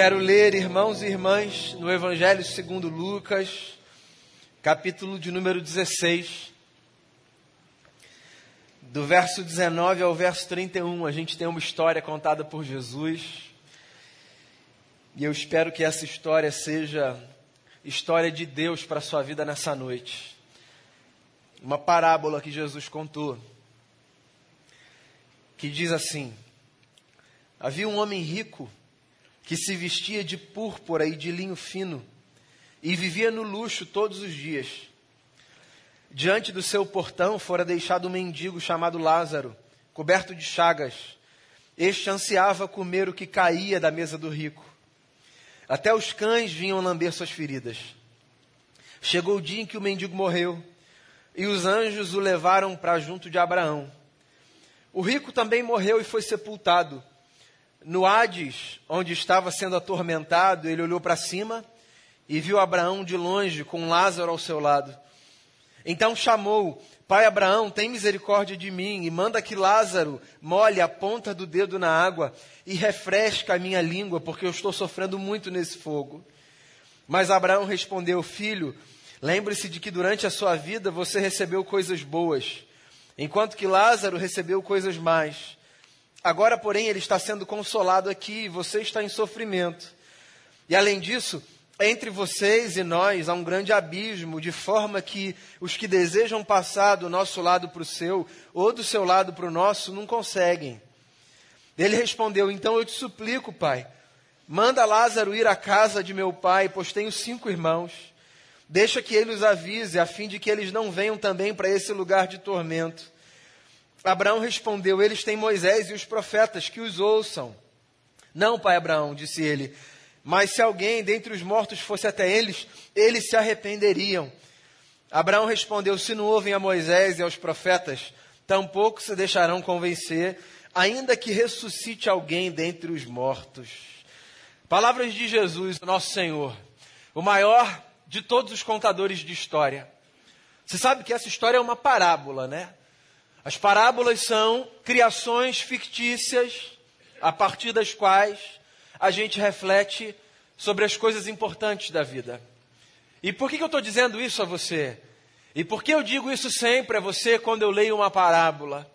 quero ler, irmãos e irmãs, no Evangelho segundo Lucas, capítulo de número 16. Do verso 19 ao verso 31, a gente tem uma história contada por Jesus. E eu espero que essa história seja história de Deus para a sua vida nessa noite. Uma parábola que Jesus contou, que diz assim: Havia um homem rico que se vestia de púrpura e de linho fino e vivia no luxo todos os dias. Diante do seu portão fora deixado um mendigo chamado Lázaro, coberto de chagas. Este ansiava comer o que caía da mesa do rico. Até os cães vinham lamber suas feridas. Chegou o dia em que o mendigo morreu, e os anjos o levaram para junto de Abraão. O rico também morreu e foi sepultado. No Hades, onde estava sendo atormentado, ele olhou para cima e viu Abraão de longe, com Lázaro ao seu lado. Então chamou: Pai Abraão, tem misericórdia de mim e manda que Lázaro molhe a ponta do dedo na água e refresque a minha língua, porque eu estou sofrendo muito nesse fogo. Mas Abraão respondeu: Filho, lembre-se de que durante a sua vida você recebeu coisas boas, enquanto que Lázaro recebeu coisas más. Agora, porém, ele está sendo consolado aqui e você está em sofrimento. E além disso, entre vocês e nós há um grande abismo, de forma que os que desejam passar do nosso lado para o seu, ou do seu lado para o nosso, não conseguem. Ele respondeu: Então eu te suplico, pai, manda Lázaro ir à casa de meu pai, pois tenho cinco irmãos. Deixa que ele os avise, a fim de que eles não venham também para esse lugar de tormento. Abraão respondeu: Eles têm Moisés e os profetas, que os ouçam. Não, pai Abraão, disse ele mas se alguém dentre os mortos fosse até eles, eles se arrependeriam. Abraão respondeu: Se não ouvem a Moisés e aos profetas, tampouco se deixarão convencer, ainda que ressuscite alguém dentre os mortos. Palavras de Jesus, nosso Senhor, o maior de todos os contadores de história. Você sabe que essa história é uma parábola, né? As parábolas são criações fictícias a partir das quais a gente reflete sobre as coisas importantes da vida. E por que, eu estou dizendo isso a você? E por que eu digo isso sempre a você quando eu leio uma parábola?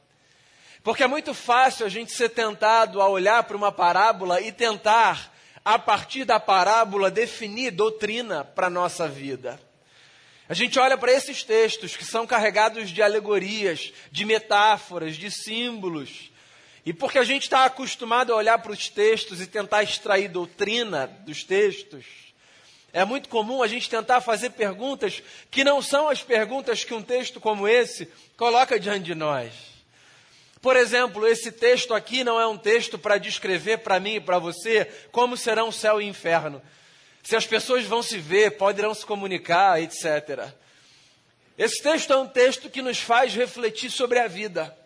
Porque é muito fácil a gente ser tentado a olhar para uma parábola e tentar, a partir da parábola, definir doutrina para a nossa vida. A gente olha para esses textos que são carregados de alegorias, de metáforas, de símbolos, e porque a gente está acostumado a olhar para os textos e tentar extrair doutrina dos textos, é muito comum a gente tentar fazer perguntas que não são as perguntas que um texto como esse coloca diante de nós. Por exemplo, esse texto aqui não é um texto para descrever para mim e para você como serão céu e o inferno. Se as pessoas vão se ver, poderão se comunicar, etc. Esse texto é um texto que nos faz refletir sobre a vida.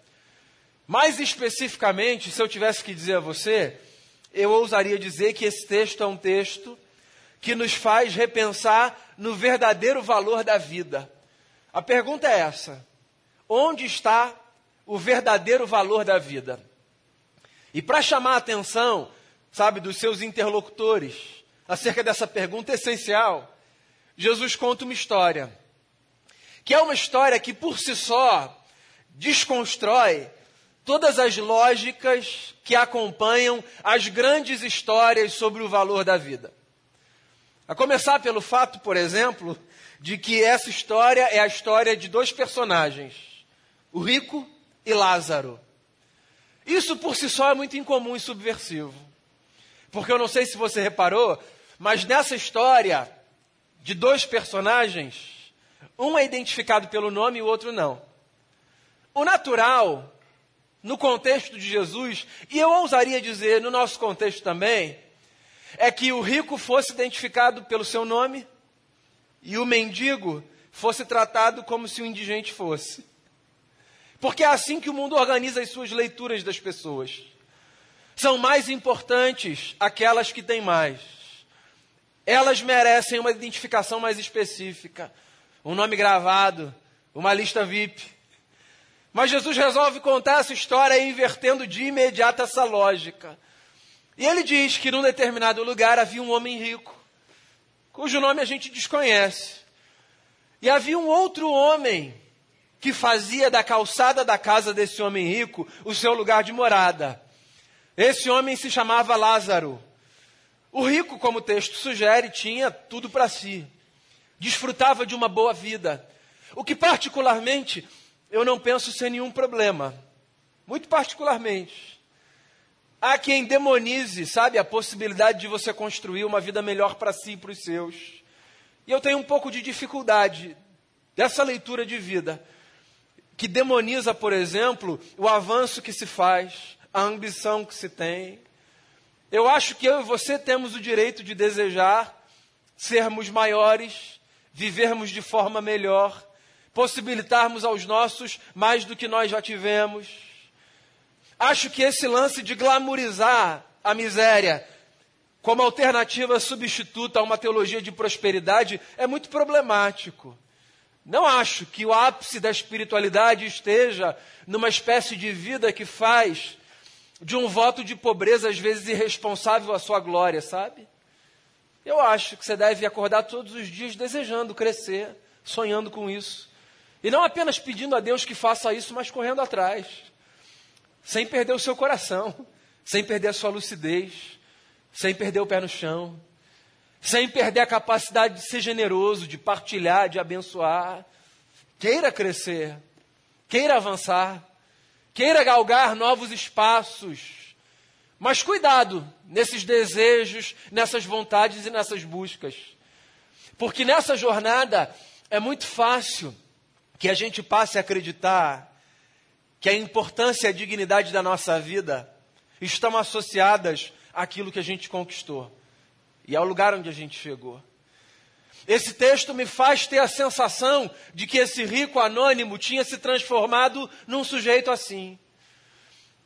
Mais especificamente, se eu tivesse que dizer a você, eu ousaria dizer que esse texto é um texto que nos faz repensar no verdadeiro valor da vida. A pergunta é essa: onde está o verdadeiro valor da vida? E para chamar a atenção, sabe, dos seus interlocutores acerca dessa pergunta essencial, Jesus conta uma história, que é uma história que por si só desconstrói todas as lógicas que acompanham as grandes histórias sobre o valor da vida. A começar pelo fato, por exemplo, de que essa história é a história de dois personagens, o rico e Lázaro. Isso por si só é muito incomum e subversivo. Porque eu não sei se você reparou, mas nessa história de dois personagens, um é identificado pelo nome e o outro não. O natural no contexto de Jesus, e eu ousaria dizer no nosso contexto também, é que o rico fosse identificado pelo seu nome e o mendigo fosse tratado como se o indigente fosse. Porque é assim que o mundo organiza as suas leituras das pessoas. São mais importantes aquelas que têm mais. Elas merecem uma identificação mais específica, um nome gravado, uma lista VIP. Mas Jesus resolve contar essa história invertendo de imediato essa lógica. E ele diz que num determinado lugar havia um homem rico, cujo nome a gente desconhece. E havia um outro homem que fazia da calçada da casa desse homem rico o seu lugar de morada. Esse homem se chamava Lázaro. O rico, como o texto sugere, tinha tudo para si. Desfrutava de uma boa vida. O que, particularmente, eu não penso ser nenhum problema. Muito particularmente. Há quem demonize, sabe, a possibilidade de você construir uma vida melhor para si e para os seus. E eu tenho um pouco de dificuldade dessa leitura de vida, que demoniza, por exemplo, o avanço que se faz, a ambição que se tem. Eu acho que eu e você temos o direito de desejar sermos maiores, vivermos de forma melhor, possibilitarmos aos nossos mais do que nós já tivemos. Acho que esse lance de glamorizar a miséria como alternativa substituta a uma teologia de prosperidade é muito problemático. Não acho que o ápice da espiritualidade esteja numa espécie de vida que faz de um voto de pobreza, às vezes irresponsável, a sua glória, sabe? Eu acho que você deve acordar todos os dias desejando crescer, sonhando com isso. E não apenas pedindo a Deus que faça isso, mas correndo atrás sem perder o seu coração, sem perder a sua lucidez, sem perder o pé no chão, sem perder a capacidade de ser generoso, de partilhar, de abençoar. Queira crescer, queira avançar, queira galgar novos espaços. Mas cuidado nesses desejos, nessas vontades e nessas buscas. Porque nessa jornada é muito fácil que a gente passe a acreditar que a importância e a dignidade da nossa vida estão associadas àquilo que a gente conquistou e ao lugar onde a gente chegou. Esse texto me faz ter a sensação de que esse rico anônimo tinha se transformado num sujeito assim.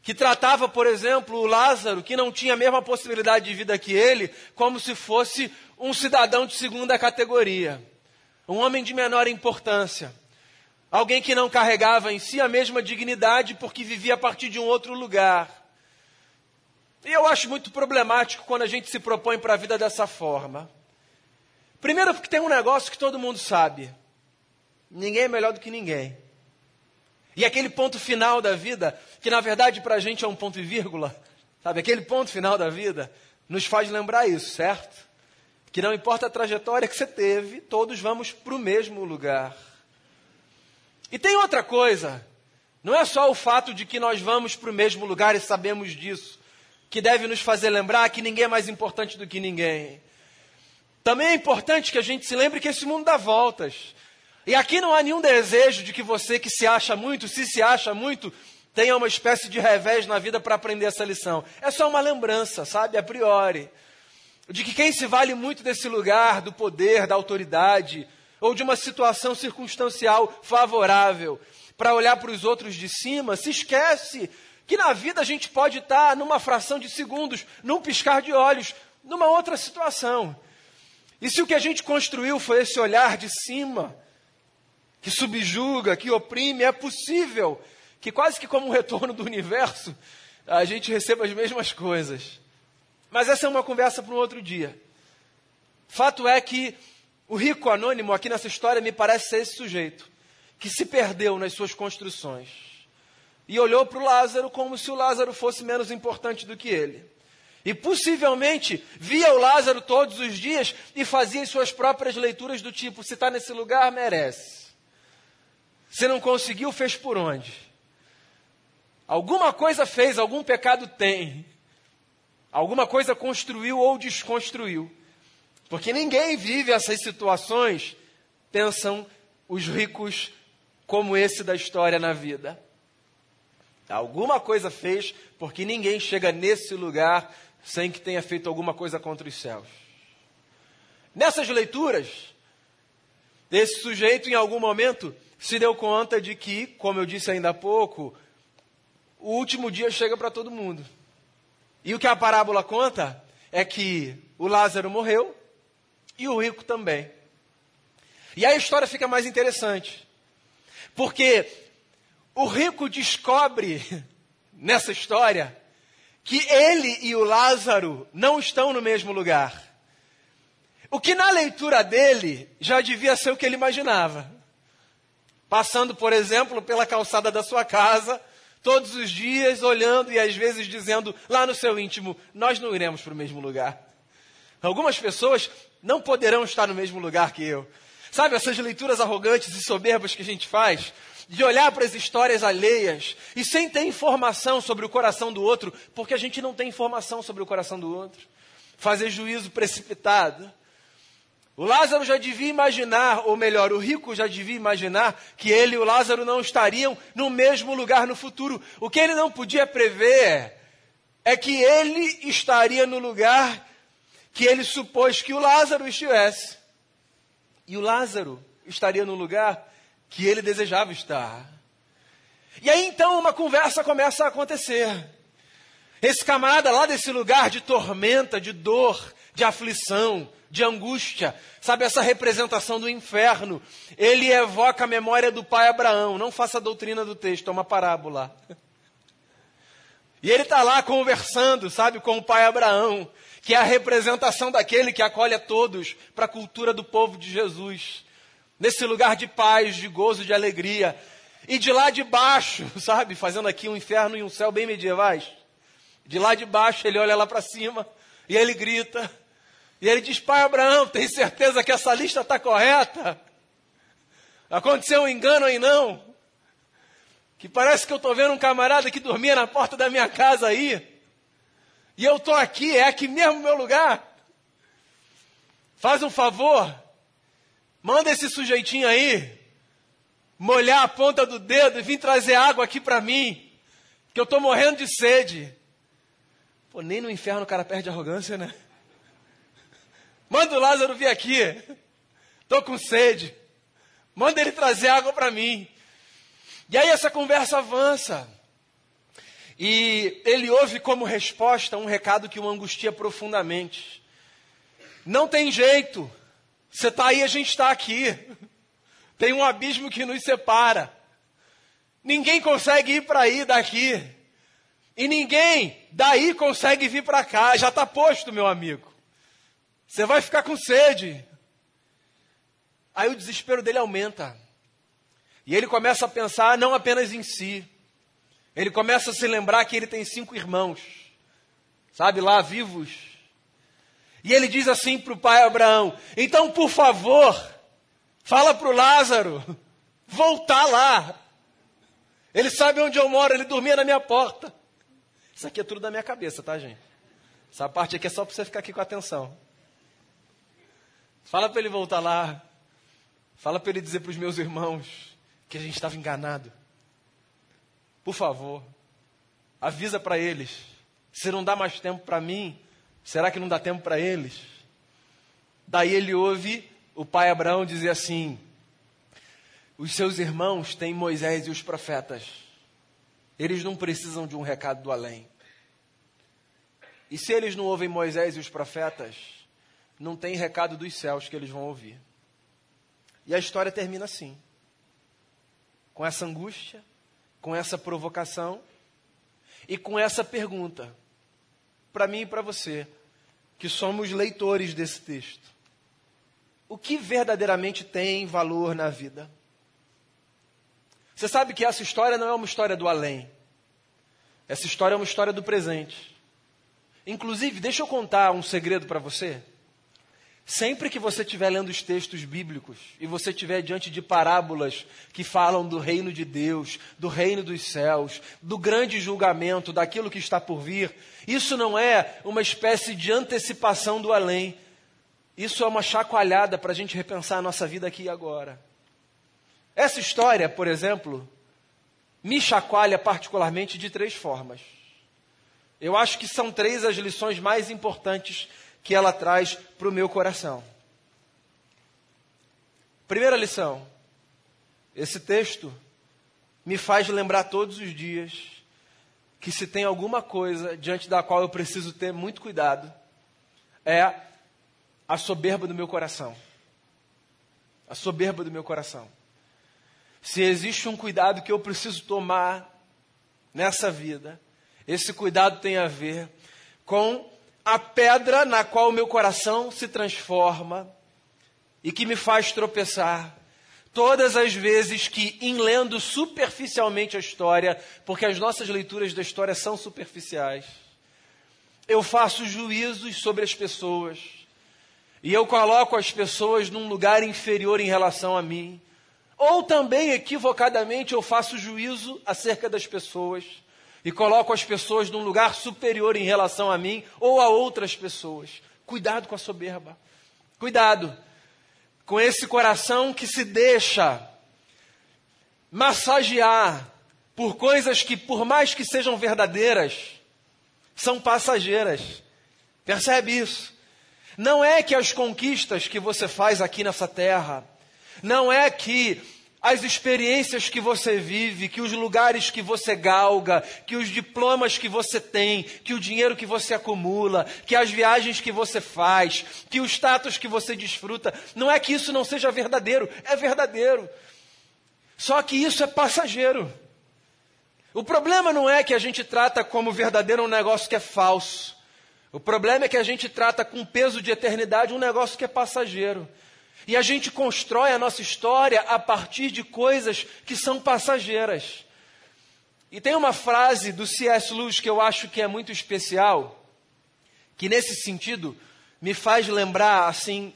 Que tratava, por exemplo, o Lázaro, que não tinha a mesma possibilidade de vida que ele, como se fosse um cidadão de segunda categoria, um homem de menor importância. Alguém que não carregava em si a mesma dignidade porque vivia a partir de um outro lugar. E eu acho muito problemático quando a gente se propõe para a vida dessa forma. Primeiro, porque tem um negócio que todo mundo sabe: ninguém é melhor do que ninguém. E aquele ponto final da vida, que na verdade para a gente é um ponto e vírgula, sabe? Aquele ponto final da vida nos faz lembrar isso, certo? Que não importa a trajetória que você teve, todos vamos para o mesmo lugar. E tem outra coisa. Não é só o fato de que nós vamos para o mesmo lugar e sabemos disso, que deve nos fazer lembrar que ninguém é mais importante do que ninguém. Também é importante que a gente se lembre que esse mundo dá voltas. E aqui não há nenhum desejo de que você que se acha muito, se se acha muito, tenha uma espécie de revés na vida para aprender essa lição. É só uma lembrança, sabe, a priori, de que quem se vale muito desse lugar, do poder, da autoridade, ou de uma situação circunstancial favorável para olhar para os outros de cima, se esquece que na vida a gente pode estar numa fração de segundos, num piscar de olhos, numa outra situação. E se o que a gente construiu foi esse olhar de cima, que subjuga, que oprime, é possível que quase que como um retorno do universo, a gente receba as mesmas coisas. Mas essa é uma conversa para um outro dia. Fato é que o rico anônimo aqui nessa história me parece ser esse sujeito que se perdeu nas suas construções e olhou para o Lázaro como se o Lázaro fosse menos importante do que ele. E possivelmente via o Lázaro todos os dias e fazia as suas próprias leituras do tipo: se está nesse lugar, merece. Se não conseguiu, fez por onde? Alguma coisa fez, algum pecado tem. Alguma coisa construiu ou desconstruiu. Porque ninguém vive essas situações, pensam os ricos como esse da história na vida. Alguma coisa fez, porque ninguém chega nesse lugar sem que tenha feito alguma coisa contra os céus. Nessas leituras, esse sujeito, em algum momento, se deu conta de que, como eu disse ainda há pouco, o último dia chega para todo mundo. E o que a parábola conta é que o Lázaro morreu, e o rico também. E aí a história fica mais interessante, porque o rico descobre nessa história que ele e o Lázaro não estão no mesmo lugar. O que na leitura dele já devia ser o que ele imaginava. Passando, por exemplo, pela calçada da sua casa, todos os dias, olhando e às vezes dizendo lá no seu íntimo: Nós não iremos para o mesmo lugar. Algumas pessoas não poderão estar no mesmo lugar que eu. Sabe, essas leituras arrogantes e soberbas que a gente faz, de olhar para as histórias alheias e sem ter informação sobre o coração do outro, porque a gente não tem informação sobre o coração do outro. Fazer juízo precipitado. O Lázaro já devia imaginar, ou melhor, o rico já devia imaginar que ele e o Lázaro não estariam no mesmo lugar no futuro. O que ele não podia prever é que ele estaria no lugar que ele supôs que o Lázaro estivesse. E o Lázaro estaria no lugar que ele desejava estar. E aí então uma conversa começa a acontecer. Esse camarada lá desse lugar de tormenta, de dor, de aflição, de angústia, sabe essa representação do inferno, ele evoca a memória do pai Abraão. Não faça a doutrina do texto, é uma parábola. E ele está lá conversando, sabe, com o pai Abraão, que é a representação daquele que acolhe a todos para a cultura do povo de Jesus nesse lugar de paz, de gozo, de alegria. E de lá de baixo, sabe, fazendo aqui um inferno e um céu bem medievais. De lá de baixo ele olha lá para cima e ele grita. E ele diz: Pai Abraão, tem certeza que essa lista está correta? Aconteceu um engano aí não? Que parece que eu estou vendo um camarada que dormia na porta da minha casa aí. E eu estou aqui, é aqui mesmo meu lugar. Faz um favor, Manda esse sujeitinho aí molhar a ponta do dedo e vir trazer água aqui para mim, que eu estou morrendo de sede. Pô, nem no inferno o cara perde arrogância, né? Manda o Lázaro vir aqui. Estou com sede. Manda ele trazer água para mim. E aí essa conversa avança. E ele ouve como resposta um recado que o angustia profundamente. Não tem jeito. Você está aí, a gente está aqui. Tem um abismo que nos separa. Ninguém consegue ir para aí daqui. E ninguém daí consegue vir para cá. Já está posto, meu amigo. Você vai ficar com sede. Aí o desespero dele aumenta. E ele começa a pensar não apenas em si. Ele começa a se lembrar que ele tem cinco irmãos. Sabe lá, vivos e ele diz assim para o pai Abraão: então, por favor, fala para o Lázaro voltar lá. Ele sabe onde eu moro, ele dormia na minha porta. Isso aqui é tudo da minha cabeça, tá, gente? Essa parte aqui é só para você ficar aqui com atenção. Fala para ele voltar lá. Fala para ele dizer para os meus irmãos que a gente estava enganado. Por favor, avisa para eles. Se não dá mais tempo para mim, Será que não dá tempo para eles? Daí ele ouve o pai Abraão dizer assim: Os seus irmãos têm Moisés e os profetas. Eles não precisam de um recado do além. E se eles não ouvem Moisés e os profetas, não tem recado dos céus que eles vão ouvir. E a história termina assim. Com essa angústia, com essa provocação e com essa pergunta: para mim e para você, que somos leitores desse texto. O que verdadeiramente tem valor na vida? Você sabe que essa história não é uma história do além. Essa história é uma história do presente. Inclusive, deixa eu contar um segredo para você. Sempre que você estiver lendo os textos bíblicos e você estiver diante de parábolas que falam do reino de Deus, do reino dos céus, do grande julgamento, daquilo que está por vir, isso não é uma espécie de antecipação do além. Isso é uma chacoalhada para a gente repensar a nossa vida aqui e agora. Essa história, por exemplo, me chacoalha particularmente de três formas. Eu acho que são três as lições mais importantes que ela traz para o meu coração. Primeira lição: esse texto me faz lembrar todos os dias que se tem alguma coisa diante da qual eu preciso ter muito cuidado, é a soberba do meu coração. A soberba do meu coração. Se existe um cuidado que eu preciso tomar nessa vida, Esse cuidado tem a ver com a pedra na qual o meu coração se transforma e que me faz tropeçar. Todas as vezes que, em lendo superficialmente a história, porque as nossas leituras da história são superficiais, eu faço juízos sobre as pessoas e eu coloco as pessoas num lugar inferior em relação a mim, ou também equivocadamente eu faço juízo acerca das pessoas e coloco as pessoas num lugar superior em relação a mim ou a outras pessoas. Cuidado com a soberba. Cuidado com esse coração que se deixa massagear por coisas que, por mais que sejam verdadeiras, são passageiras. Percebe isso? Não é que as conquistas que você faz aqui nessa terra, não é que as experiências que você vive, que os lugares que você galga, que os diplomas que você tem, que o dinheiro que você acumula, que as viagens que você faz, que o status que você desfruta, não é que isso não seja verdadeiro, é verdadeiro. Só que isso é passageiro. O problema não é que a gente trata como verdadeiro um negócio que é falso. O problema é que a gente trata com peso de eternidade um negócio que é passageiro. E a gente constrói a nossa história a partir de coisas que são passageiras. E tem uma frase do C.S. Lewis que eu acho que é muito especial, que nesse sentido me faz lembrar assim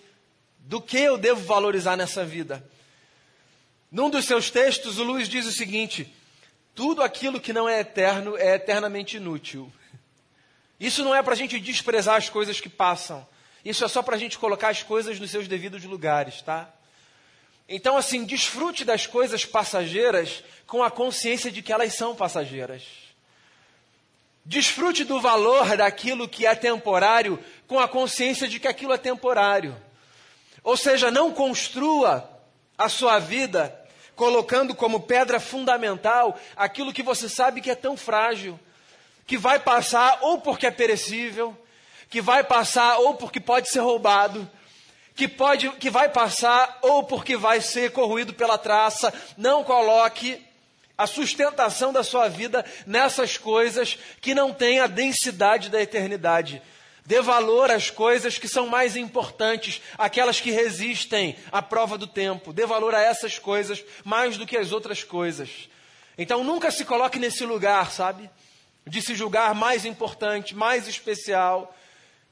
do que eu devo valorizar nessa vida. Num dos seus textos, o Lewis diz o seguinte: tudo aquilo que não é eterno é eternamente inútil. Isso não é para a gente desprezar as coisas que passam. Isso é só para a gente colocar as coisas nos seus devidos lugares, tá? Então, assim, desfrute das coisas passageiras com a consciência de que elas são passageiras. Desfrute do valor daquilo que é temporário com a consciência de que aquilo é temporário. Ou seja, não construa a sua vida colocando como pedra fundamental aquilo que você sabe que é tão frágil, que vai passar ou porque é perecível, que vai passar ou porque pode ser roubado, que, pode, que vai passar ou porque vai ser corroído pela traça. Não coloque a sustentação da sua vida nessas coisas que não têm a densidade da eternidade. Dê valor às coisas que são mais importantes, aquelas que resistem à prova do tempo. Dê valor a essas coisas mais do que as outras coisas. Então nunca se coloque nesse lugar, sabe? De se julgar mais importante, mais especial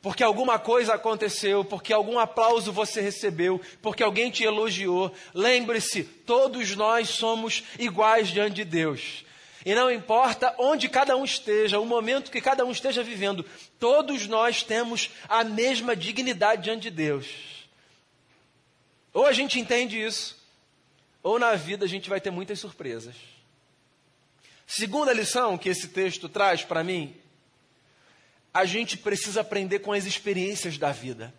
porque alguma coisa aconteceu, porque algum aplauso você recebeu, porque alguém te elogiou. Lembre-se, todos nós somos iguais diante de Deus. E não importa onde cada um esteja, o momento que cada um esteja vivendo, todos nós temos a mesma dignidade diante de Deus. Ou a gente entende isso, ou na vida a gente vai ter muitas surpresas. Segunda lição que esse texto traz para mim a gente precisa aprender com as experiências da vida.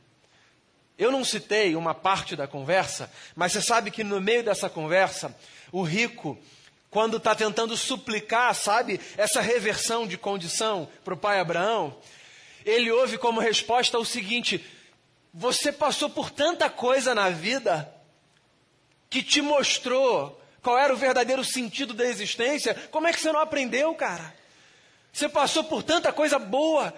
Eu não citei uma parte da conversa, mas você sabe que no meio dessa conversa, o rico, quando está tentando suplicar, sabe, essa reversão de condição para o pai Abraão, ele ouve como resposta o seguinte: Você passou por tanta coisa na vida que te mostrou qual era o verdadeiro sentido da existência, como é que você não aprendeu, cara? Você passou por tanta coisa boa.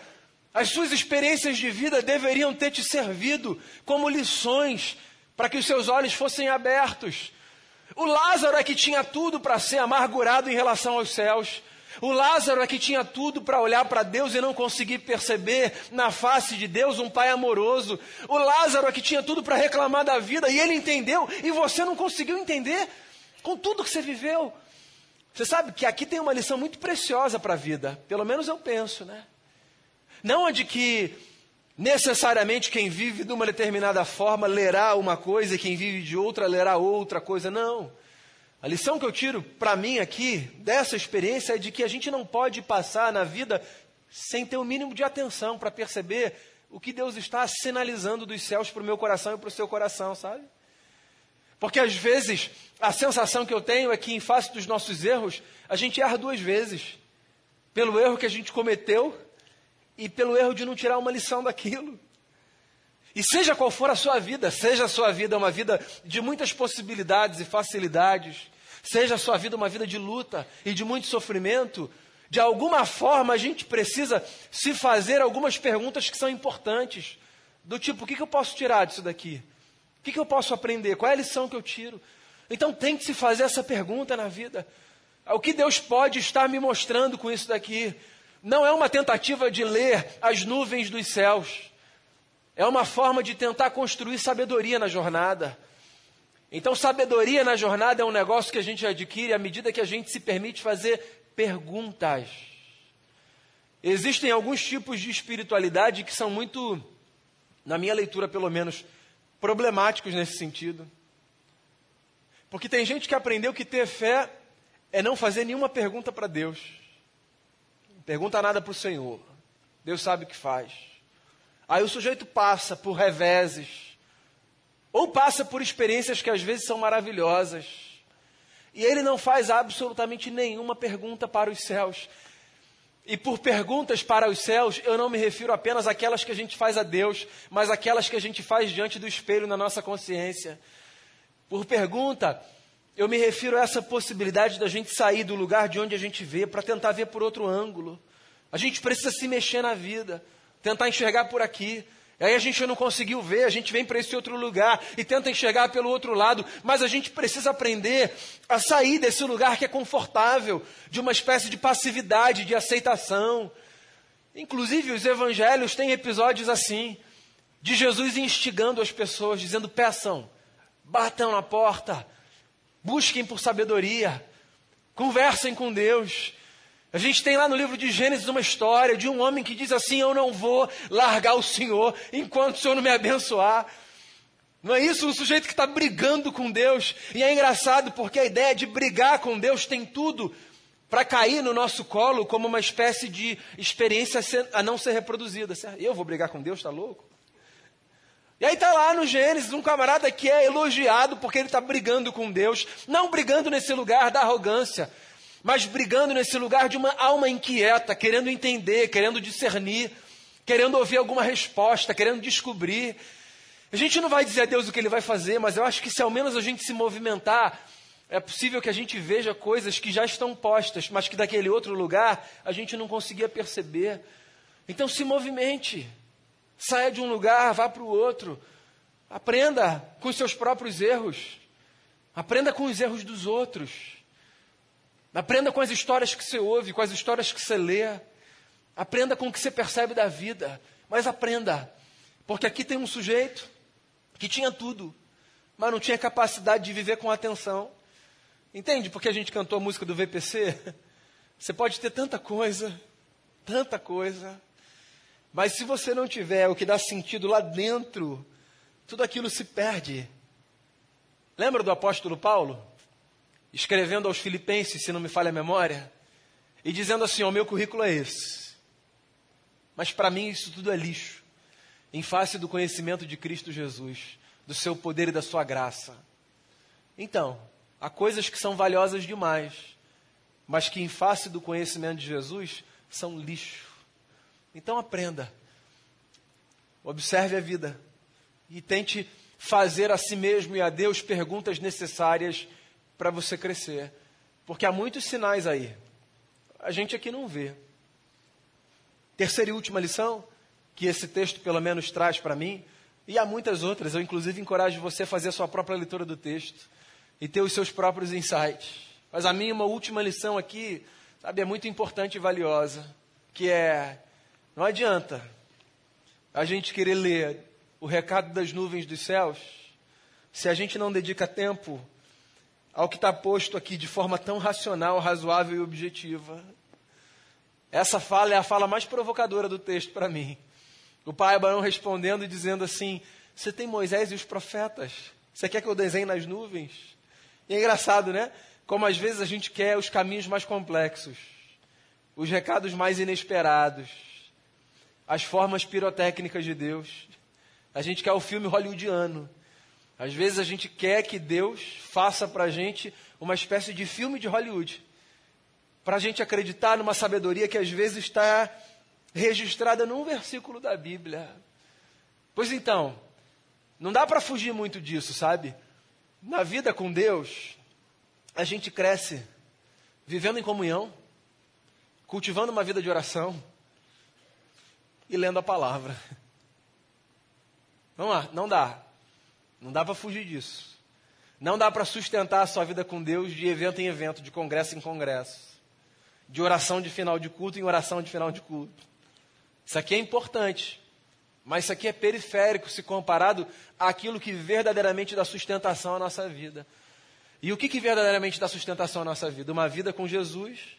As suas experiências de vida deveriam ter te servido como lições para que os seus olhos fossem abertos. O Lázaro é que tinha tudo para ser amargurado em relação aos céus. O Lázaro é que tinha tudo para olhar para Deus e não conseguir perceber na face de Deus um pai amoroso. O Lázaro é que tinha tudo para reclamar da vida e ele entendeu e você não conseguiu entender com tudo que você viveu. Você sabe que aqui tem uma lição muito preciosa para a vida, pelo menos eu penso, né? Não a de que necessariamente quem vive de uma determinada forma lerá uma coisa e quem vive de outra lerá outra coisa, não. A lição que eu tiro para mim aqui dessa experiência é de que a gente não pode passar na vida sem ter o um mínimo de atenção para perceber o que Deus está sinalizando dos céus para o meu coração e para o seu coração, sabe? Porque às vezes a sensação que eu tenho é que, em face dos nossos erros, a gente erra duas vezes: pelo erro que a gente cometeu e pelo erro de não tirar uma lição daquilo. E seja qual for a sua vida, seja a sua vida uma vida de muitas possibilidades e facilidades, seja a sua vida uma vida de luta e de muito sofrimento, De alguma forma, a gente precisa se fazer algumas perguntas que são importantes. Do tipo, o que, eu posso tirar disso daqui? Que, que eu posso aprender? Qual é a lição que eu tiro? Então tem que se fazer essa pergunta na vida. O que Deus pode estar me mostrando com isso daqui? Não é uma tentativa de ler as nuvens dos céus. É uma forma de tentar construir sabedoria na jornada. Então, sabedoria na jornada é um negócio que a gente adquire à medida que a gente se permite fazer perguntas. Existem alguns tipos de espiritualidade que são muito, na minha leitura pelo menos, problemáticos nesse sentido. Porque tem gente que aprendeu que ter fé é não fazer nenhuma pergunta para Deus. Pergunta nada para o Senhor. Deus sabe o que faz. Aí o sujeito passa por reveses, ou passa por experiências que às vezes são maravilhosas, e ele não faz absolutamente nenhuma pergunta para os céus. E por perguntas para os céus, eu não me refiro apenas àquelas que a gente faz a Deus, mas aquelas que a gente faz diante do espelho na nossa consciência. Por pergunta, eu me refiro a essa possibilidade da gente sair do lugar de onde a gente vê para tentar ver por outro ângulo. A gente precisa se mexer na vida, tentar enxergar por aqui, e aí a gente não conseguiu ver, a gente vem para esse outro lugar e tenta enxergar pelo outro lado, mas a gente precisa aprender a sair desse lugar que é confortável, de uma espécie de passividade, de aceitação. Inclusive, os evangelhos têm episódios assim, de Jesus instigando as pessoas, dizendo: peçam, batam na porta, busquem por sabedoria, conversem com Deus. A gente tem lá no livro de Gênesis uma história de um homem que diz assim: Eu não vou largar o Senhor enquanto o Senhor não me abençoar. Não é isso? Um sujeito que está brigando com Deus. E é engraçado porque a ideia de brigar com Deus tem tudo para cair no nosso colo como uma espécie de experiência a não ser reproduzida. Eu vou brigar com Deus, está louco? E aí está lá no Gênesis um camarada que é elogiado porque ele está brigando com Deus, não brigando nesse lugar da arrogância, mas brigando nesse lugar de uma alma inquieta, querendo entender, querendo discernir, querendo ouvir alguma resposta, querendo descobrir. A gente não vai dizer a Deus o que ele vai fazer, mas eu acho que se ao menos a gente se movimentar, é possível que a gente veja coisas que já estão postas, mas que daquele outro lugar a gente não conseguia perceber. Então se movimente, saia de um lugar, vá para o outro, aprenda com os seus próprios erros, aprenda com os erros dos outros. Aprenda com as histórias que você ouve, com as histórias que você lê. Aprenda com o que você percebe da vida. Mas aprenda. Porque aqui tem um sujeito que tinha tudo, mas não tinha capacidade de viver com atenção. Entende porque a gente cantou a música do VPC? Você pode ter tanta coisa, tanta coisa, mas se você não tiver o que dá sentido lá dentro, tudo aquilo se perde. Lembra do apóstolo Paulo? Escrevendo aos Filipenses, se não me falha a memória, e dizendo assim: O meu currículo é esse. Mas para mim isso tudo é lixo, em face do conhecimento de Cristo Jesus, do seu poder e da sua graça. Então, há coisas que são valiosas demais, mas que em face do conhecimento de Jesus são lixo. Então aprenda, observe a vida e tente fazer a si mesmo e a Deus perguntas necessárias para você crescer. Porque há muitos sinais aí. A gente aqui não vê. Terceira e última lição, que esse texto pelo menos traz para mim, e há muitas outras, eu inclusive encorajo você a fazer a sua própria leitura do texto e ter os seus próprios insights. Mas a minha uma última lição aqui, sabe, é muito importante e valiosa, que é não adianta a gente querer ler o recado das nuvens dos céus se a gente não dedica tempo ao que está posto aqui de forma tão racional, razoável e objetiva. Essa fala é a fala mais provocadora do texto para mim. O pai Abraão respondendo e dizendo assim: Você tem Moisés e os profetas? Você quer que eu desenhe nas nuvens? E é engraçado, né? Como às vezes a gente quer os caminhos mais complexos, os recados mais inesperados, as formas pirotécnicas de Deus. A gente quer o filme hollywoodiano. Às vezes a gente quer que Deus faça para a gente uma espécie de filme de Hollywood. Para a gente acreditar numa sabedoria que às vezes está registrada num versículo da Bíblia. Pois então, não dá para fugir muito disso, sabe? Na vida com Deus, a gente cresce vivendo em comunhão, cultivando uma vida de oração e lendo a palavra. Vamos lá, não dá. Não dá para fugir disso. Não dá para sustentar a sua vida com Deus de evento em evento, de congresso em congresso, de oração de final de culto em oração de final de culto. Isso aqui é importante, mas isso aqui é periférico se comparado àquilo que verdadeiramente dá sustentação à nossa vida. E o que, que verdadeiramente dá sustentação à nossa vida? Uma vida com Jesus,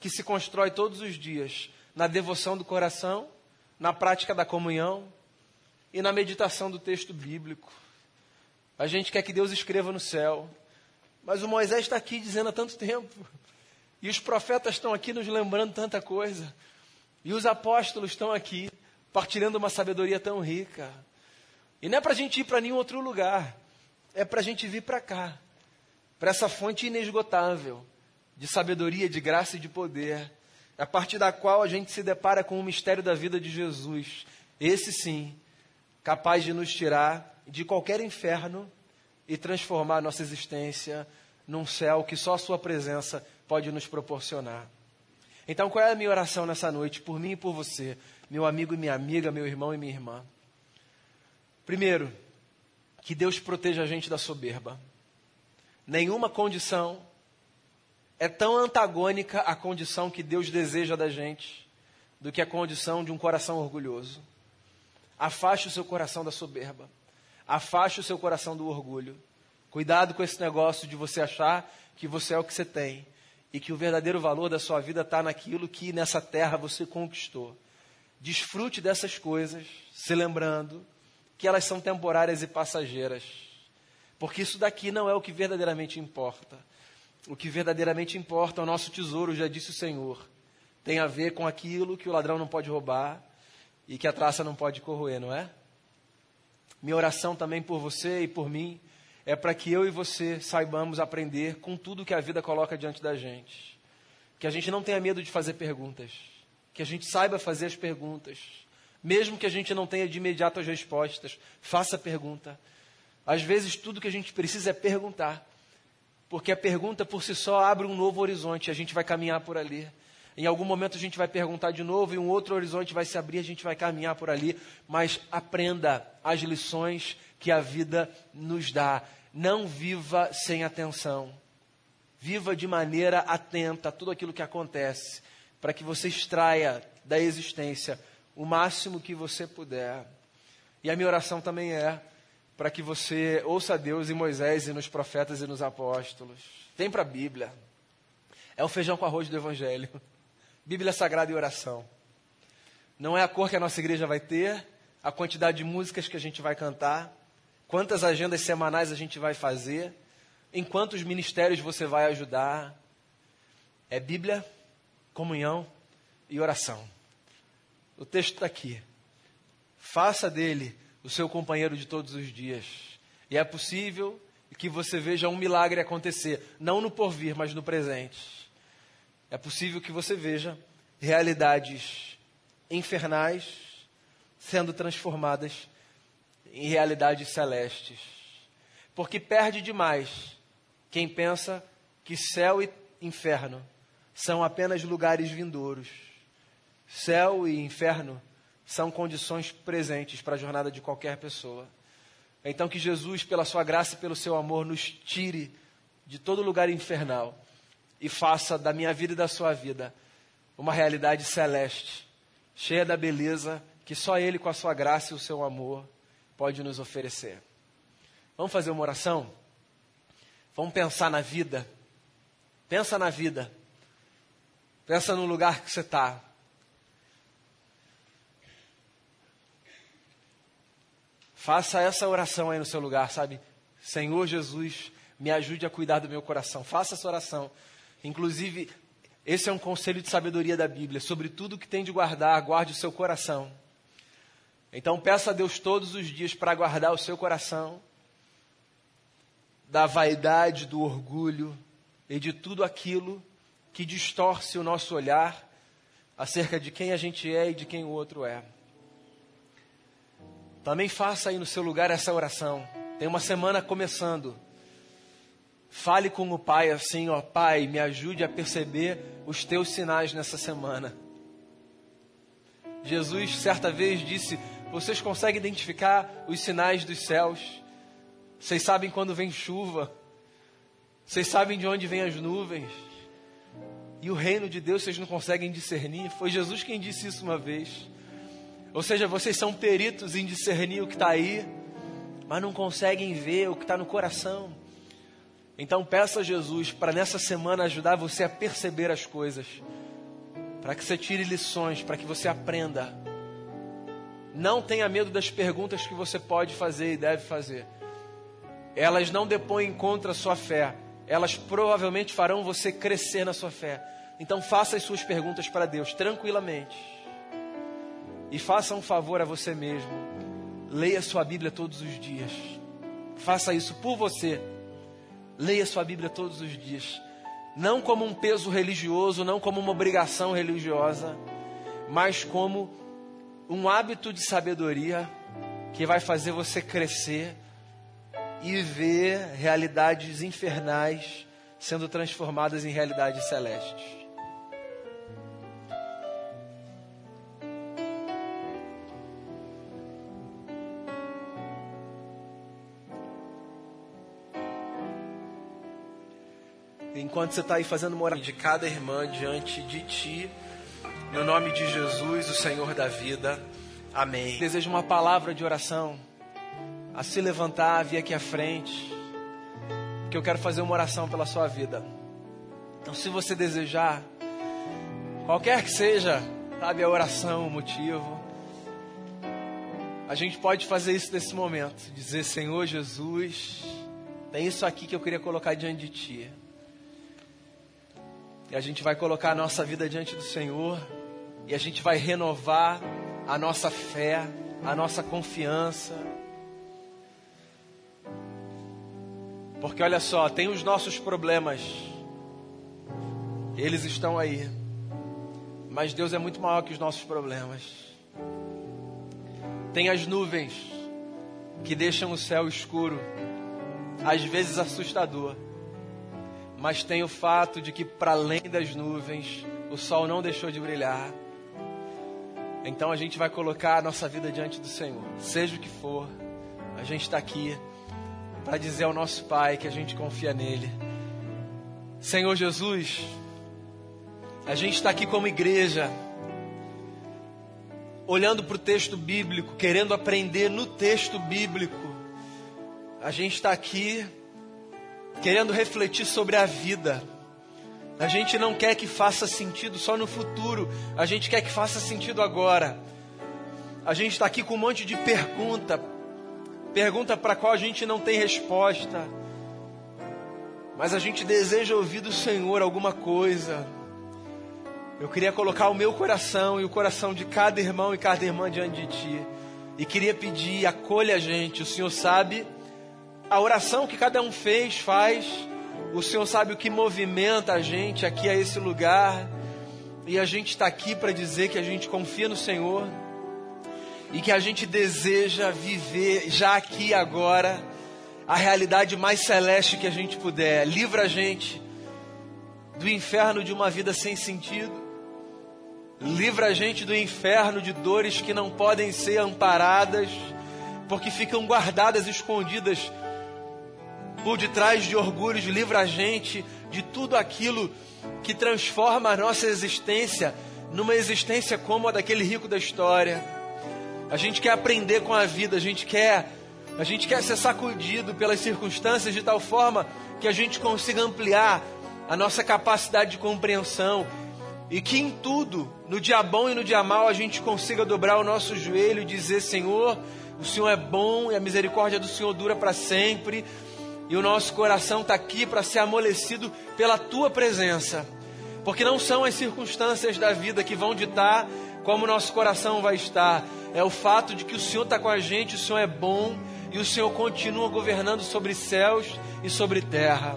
que se constrói todos os dias na devoção do coração, na prática da comunhão e na meditação do texto bíblico. A gente quer que Deus escreva no céu, mas o Moisés está aqui dizendo há tanto tempo, e os profetas estão aqui nos lembrando tanta coisa, e os apóstolos estão aqui partilhando uma sabedoria tão rica. E não é para a gente ir para nenhum outro lugar, é para a gente vir para cá. Para essa fonte inesgotável de sabedoria, de graça e de poder, a partir da qual a gente se depara com o mistério da vida de Jesus. Esse sim, capaz de nos tirar de qualquer inferno e transformar nossa existência num céu que só a Sua presença pode nos proporcionar. Então, qual é a minha oração nessa noite, por mim e por você, meu amigo e minha amiga, meu irmão e minha irmã? Primeiro, que Deus proteja a gente da soberba. Nenhuma condição é tão antagônica à condição que Deus deseja da gente do que a condição de um coração orgulhoso. Afaste o seu coração da soberba. Afaste o seu coração do orgulho. Cuidado com esse negócio de você achar que você é o que você tem e que o verdadeiro valor da sua vida está naquilo que nessa terra você conquistou. Desfrute dessas coisas, se lembrando que elas são temporárias e passageiras. Porque isso daqui não é o que verdadeiramente importa. O que verdadeiramente importa é o nosso tesouro, já disse o Senhor. Tem a ver com aquilo que o ladrão não pode roubar e que a traça não pode corroer, não é? Minha oração também por você e por mim é para que eu e você saibamos aprender com tudo que a vida coloca diante da gente. Que a gente não tenha medo de fazer perguntas. Que a gente saiba fazer as perguntas. Mesmo que a gente não tenha de imediato as respostas, faça a pergunta. Às vezes, tudo que a gente precisa é perguntar, porque a pergunta por si só abre um novo horizonte, a gente vai caminhar por ali. Em algum momento a gente vai perguntar de novo e um outro horizonte vai se abrir, a gente vai caminhar por ali, mas aprenda as lições que a vida nos dá. Não viva sem atenção. Viva de maneira atenta a tudo aquilo que acontece, para que você extraia da existência o máximo que você puder. E a minha oração também é para que você ouça Deus em Moisés e nos profetas e nos apóstolos. Vem para a Bíblia. É o feijão com arroz do Evangelho. Bíblia Sagrada e oração. Não é a cor que a nossa igreja vai ter, a quantidade de músicas que a gente vai cantar, quantas agendas semanais a gente vai fazer, em quantos ministérios você vai ajudar. É Bíblia, comunhão e oração. O texto está aqui. Faça dele o seu companheiro de todos os dias. E é possível que você veja um milagre acontecer, não no porvir, mas no presente. É possível que você veja realidades infernais sendo transformadas em realidades celestes. Porque perde demais quem pensa que céu e inferno são apenas lugares vindouros. Céu e inferno são condições presentes para a jornada de qualquer pessoa. Então, que Jesus, pela sua graça e pelo seu amor, nos tire de todo lugar infernal e faça da minha vida e da sua vida uma realidade celeste, cheia da beleza que só Ele, com a sua graça e o seu amor, pode nos oferecer. Vamos fazer uma oração? Vamos pensar na vida. Pensa na vida. Pensa no lugar que você está. Faça essa oração aí no seu lugar, sabe? Senhor Jesus, me ajude a cuidar do meu coração. Faça essa oração. Inclusive, esse é um conselho de sabedoria da Bíblia. Sobre tudo que tem de guardar, guarde o seu coração. Então, peça a Deus todos os dias para guardar o seu coração da vaidade, do orgulho e de tudo aquilo que distorce o nosso olhar acerca de quem a gente é e de quem o outro é. Também faça aí no seu lugar essa oração. Tem uma semana começando. Fale com o Pai assim, ó Pai, me ajude a perceber os teus sinais nessa semana. Jesus certa vez disse: Vocês conseguem identificar os sinais dos céus? Vocês sabem quando vem chuva? Vocês sabem de onde vêm as nuvens? E o reino de Deus vocês não conseguem discernir? Foi Jesus quem disse isso uma vez. Ou seja, vocês são peritos em discernir o que está aí, mas não conseguem ver o que está no coração. Então peça a Jesus para nessa semana ajudar você a perceber as coisas, para que você tire lições, para que você aprenda. Não tenha medo das perguntas que você pode fazer e deve fazer. Elas não depõem contra a sua fé, elas provavelmente farão você crescer na sua fé. Então faça as suas perguntas para Deus tranquilamente. E faça um favor a você mesmo. Leia sua Bíblia todos os dias. Faça isso por você Leia sua Bíblia todos os dias. Não como um peso religioso, não como uma obrigação religiosa, mas como um hábito de sabedoria que vai fazer você crescer e ver realidades infernais sendo transformadas em realidades celestes. Enquanto você está aí fazendo morar de cada irmã diante de ti, no nome de Jesus, o Senhor da vida. Amém. Desejo uma palavra de oração, a se levantar, vir aqui à frente, porque eu quero fazer uma oração pela sua vida. Então, se você desejar, qualquer que seja, sabe, a oração, o motivo, a gente pode fazer isso nesse momento, dizer: Senhor Jesus, tem isso aqui que eu queria colocar diante de ti. E a gente vai colocar a nossa vida diante do Senhor. E a gente vai renovar a nossa fé, a nossa confiança. Porque olha só, tem os nossos problemas. Eles estão aí. Mas Deus é muito maior que os nossos problemas. Tem as nuvens que deixam o céu escuro, às vezes assustador mas tem o fato de que, para além das nuvens, o sol não deixou de brilhar. Então a gente vai colocar a nossa vida diante do Senhor, seja o que for, a gente está aqui para dizer ao nosso Pai que a gente confia nele. Senhor Jesus, a gente está aqui como igreja, olhando para o texto bíblico, querendo aprender no texto bíblico. A gente está aqui querendo refletir sobre a vida. A gente não quer que faça sentido só no futuro, a gente quer que faça sentido agora. A gente está aqui com um monte de pergunta, pergunta para qual a gente não tem resposta, mas a gente deseja ouvir do Senhor alguma coisa. Eu queria colocar o meu coração e o coração de cada irmão e cada irmã diante de Ti, e queria pedir, acolha a gente, o Senhor sabe a oração que cada um fez, faz. O Senhor sabe o que movimenta a gente aqui a esse lugar. E a gente está aqui para dizer que a gente confia no Senhor e que a gente deseja viver já aqui agora a realidade mais celeste que a gente puder. Livra a gente do inferno de uma vida sem sentido. Livra a gente do inferno de dores que não podem ser amparadas, porque ficam guardadas, escondidas por detrás de orgulhos, livra a gente de tudo aquilo que transforma a nossa existência numa existência como a daquele rico da história. A gente quer aprender com a vida, a gente quer, a gente quer ser sacudido pelas circunstâncias de tal forma que a gente consiga ampliar a nossa capacidade de compreensão e que em tudo, no dia bom e no dia mal, a gente consiga dobrar o nosso joelho e dizer: Senhor, o Senhor é bom e a misericórdia do Senhor dura para sempre. E o nosso coração está aqui para ser amolecido pela tua presença. Porque não são as circunstâncias da vida que vão ditar como o nosso coração vai estar. É o fato de que o Senhor está com a gente, o Senhor é bom e o Senhor continua governando sobre céus e sobre terra.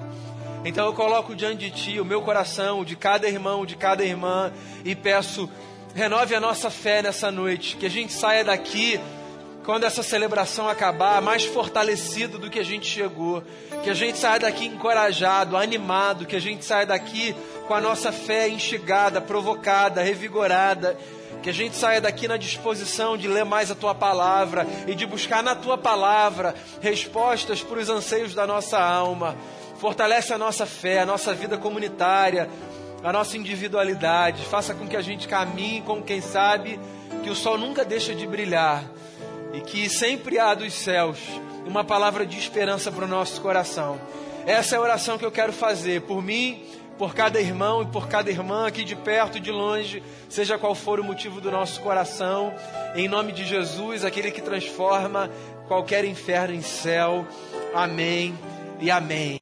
Então eu coloco diante de Ti o meu coração, de cada irmão, de cada irmã, e peço, renove a nossa fé nessa noite, que a gente saia daqui quando essa celebração acabar, mais fortalecido do que a gente chegou. Que a gente saia daqui encorajado, animado, que a gente saia daqui com a nossa fé instigada, provocada, revigorada. Que a gente saia daqui na disposição de ler mais a tua palavra e de buscar na tua palavra respostas para os anseios da nossa alma. Fortalece a nossa fé, a nossa vida comunitária, a nossa individualidade. Faça com que a gente caminhe como quem sabe que o sol nunca deixa de brilhar e que sempre há dos céus uma palavra de esperança para o nosso coração. Essa é a oração que eu quero fazer por mim, por cada irmão e por cada irmã aqui de perto e de longe, seja qual for o motivo do nosso coração, em nome de Jesus, aquele que transforma qualquer inferno em céu. Amém e amém.